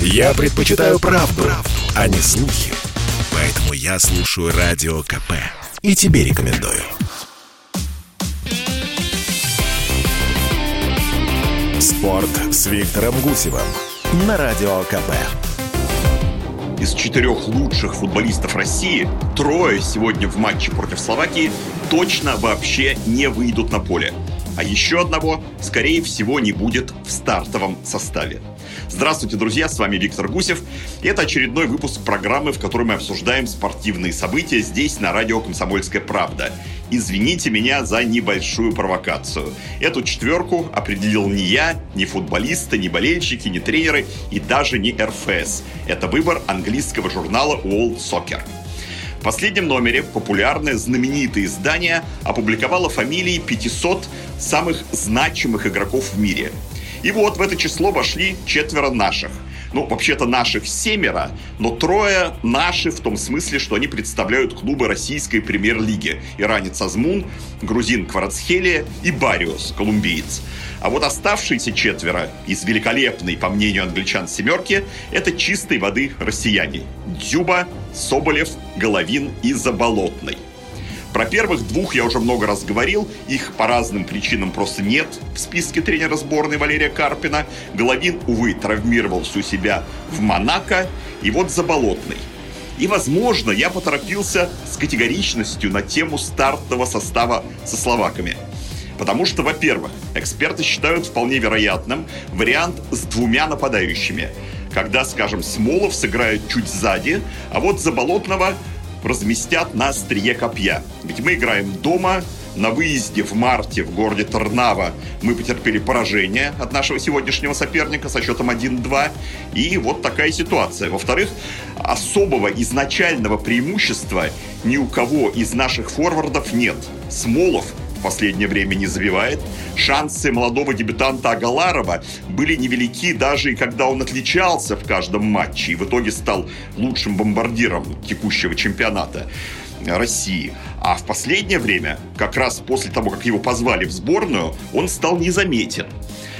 Я предпочитаю правду, правду, а не слухи. Поэтому я слушаю Радио КП. И тебе рекомендую. Спорт с Виктором Гусевым на Радио КП. Из четырех лучших футболистов России трое сегодня в матче против Словакии точно вообще не выйдут на поле. А еще одного, скорее всего, не будет в стартовом составе. Здравствуйте, друзья, с вами Виктор Гусев. Это очередной выпуск программы, в которой мы обсуждаем спортивные события здесь, на радио «Комсомольская правда». Извините меня за небольшую провокацию. Эту четверку определил не я, не футболисты, не болельщики, не тренеры и даже не РФС. Это выбор английского журнала World Soccer. В последнем номере популярное знаменитое издание опубликовало фамилии 500 самых значимых игроков в мире. И вот в это число вошли четверо наших. Ну, вообще-то наших семеро, но трое наши в том смысле, что они представляют клубы российской премьер-лиги. Иранец Азмун, грузин Кварацхелия и Бариус, колумбиец. А вот оставшиеся четверо из великолепной, по мнению англичан, семерки, это чистой воды россияне. Дзюба, Соболев, Головин и Заболотный. Про первых двух я уже много раз говорил. Их по разным причинам просто нет в списке тренера сборной Валерия Карпина. Головин, увы, травмировался у себя в Монако. И вот Заболотный. И, возможно, я поторопился с категоричностью на тему стартового состава со словаками. Потому что, во-первых, эксперты считают вполне вероятным вариант с двумя нападающими. Когда, скажем, Смолов сыграет чуть сзади, а вот Заболотного разместят на острие копья. Ведь мы играем дома, на выезде в марте в городе Тарнава мы потерпели поражение от нашего сегодняшнего соперника со счетом 1-2. И вот такая ситуация. Во-вторых, особого изначального преимущества ни у кого из наших форвардов нет. Смолов последнее время не забивает. Шансы молодого дебютанта Агаларова были невелики даже и когда он отличался в каждом матче и в итоге стал лучшим бомбардиром текущего чемпионата. России. А в последнее время, как раз после того, как его позвали в сборную, он стал незаметен.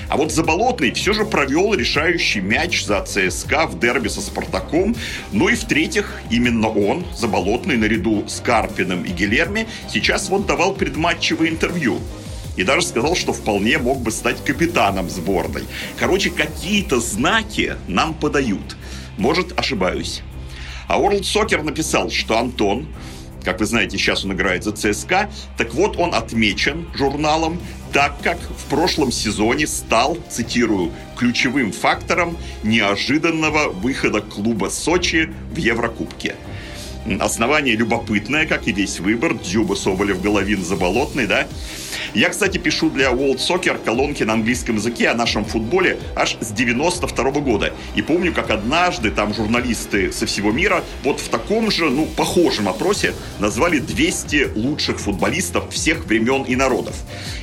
А вот Заболотный все же провел решающий мяч за ЦСКА в дерби со Спартаком. Ну и в-третьих, именно он, Заболотный, наряду с Карпиным и Гелерми, сейчас вот давал предматчевое интервью. И даже сказал, что вполне мог бы стать капитаном сборной. Короче, какие-то знаки нам подают. Может, ошибаюсь. А World Soccer написал, что Антон как вы знаете, сейчас он играет за ЦСКА. Так вот, он отмечен журналом, так как в прошлом сезоне стал, цитирую, ключевым фактором неожиданного выхода клуба Сочи в Еврокубке. Основание любопытное, как и весь выбор. Дзюба, Соболев, Головин, Заболотный, да? Я, кстати, пишу для World Soccer колонки на английском языке о нашем футболе аж с 92 -го года. И помню, как однажды там журналисты со всего мира вот в таком же, ну, похожем опросе назвали 200 лучших футболистов всех времен и народов.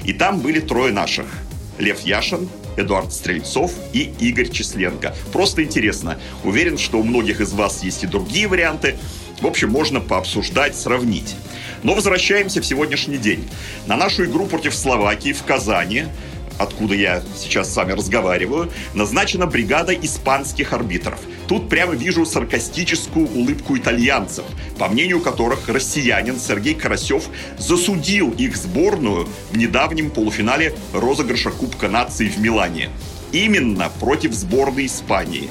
И там были трое наших. Лев Яшин, Эдуард Стрельцов и Игорь Численко. Просто интересно. Уверен, что у многих из вас есть и другие варианты. В общем, можно пообсуждать, сравнить. Но возвращаемся в сегодняшний день. На нашу игру против Словакии в Казани откуда я сейчас с вами разговариваю, назначена бригада испанских арбитров. Тут прямо вижу саркастическую улыбку итальянцев, по мнению которых россиянин Сергей Карасев засудил их сборную в недавнем полуфинале розыгрыша Кубка наций в Милане. Именно против сборной Испании.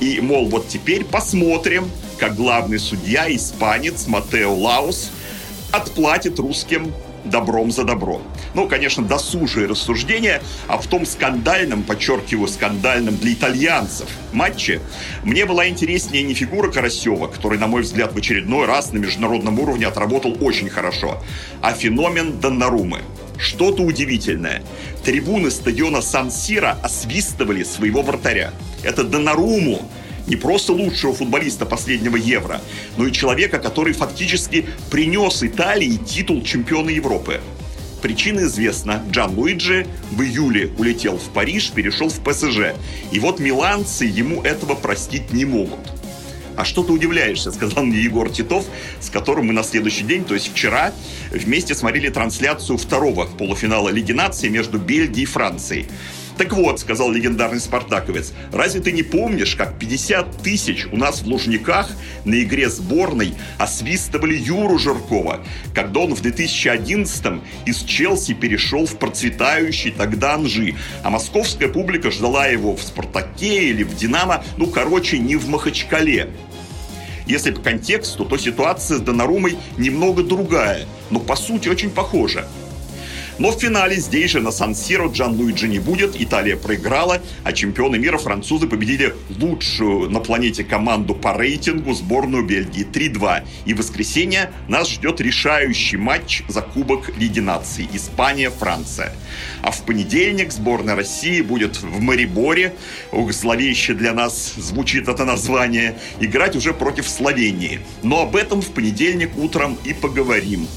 И, мол, вот теперь посмотрим, как главный судья, испанец Матео Лаус, отплатит русским добром за добро. Ну, конечно, досужие рассуждения, а в том скандальном, подчеркиваю, скандальном для итальянцев матче мне была интереснее не фигура Карасева, который, на мой взгляд, в очередной раз на международном уровне отработал очень хорошо, а феномен Доннарумы. Что-то удивительное. Трибуны стадиона Сан-Сиро освистывали своего вратаря. Это Доннаруму не просто лучшего футболиста последнего Евро, но и человека, который фактически принес Италии титул чемпиона Европы. Причина известна. Джан Луиджи в июле улетел в Париж, перешел в ПСЖ. И вот миланцы ему этого простить не могут. А что ты удивляешься, сказал мне Егор Титов, с которым мы на следующий день, то есть вчера, вместе смотрели трансляцию второго полуфинала Лиги наций между Бельгией и Францией. Так вот, сказал легендарный спартаковец, разве ты не помнишь, как 50 тысяч у нас в Лужниках на игре сборной освистывали Юру Жиркова, когда он в 2011-м из Челси перешел в процветающий тогда Анжи, а московская публика ждала его в «Спартаке» или в «Динамо», ну, короче, не в Махачкале. Если по контексту, то ситуация с Донарумой немного другая, но по сути очень похожа. Но в финале здесь же на Сан-Сиро Джан Луиджи не будет. Италия проиграла, а чемпионы мира французы победили лучшую на планете команду по рейтингу сборную Бельгии 3-2. И в воскресенье нас ждет решающий матч за Кубок Лиги наций Испания-Франция. А в понедельник сборная России будет в Мариборе, ух, зловеще для нас звучит это название, играть уже против Словении. Но об этом в понедельник утром и поговорим.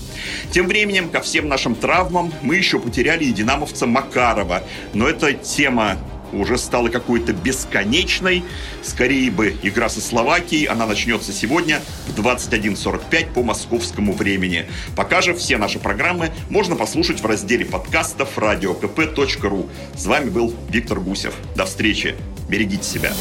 Тем временем, ко всем нашим травмам, мы еще потеряли и динамовца Макарова. Но эта тема уже стала какой-то бесконечной. Скорее бы игра со Словакией, она начнется сегодня в 21.45 по московскому времени. Пока же все наши программы можно послушать в разделе подкастов radiokp.ru. С вами был Виктор Гусев. До встречи. Берегите себя.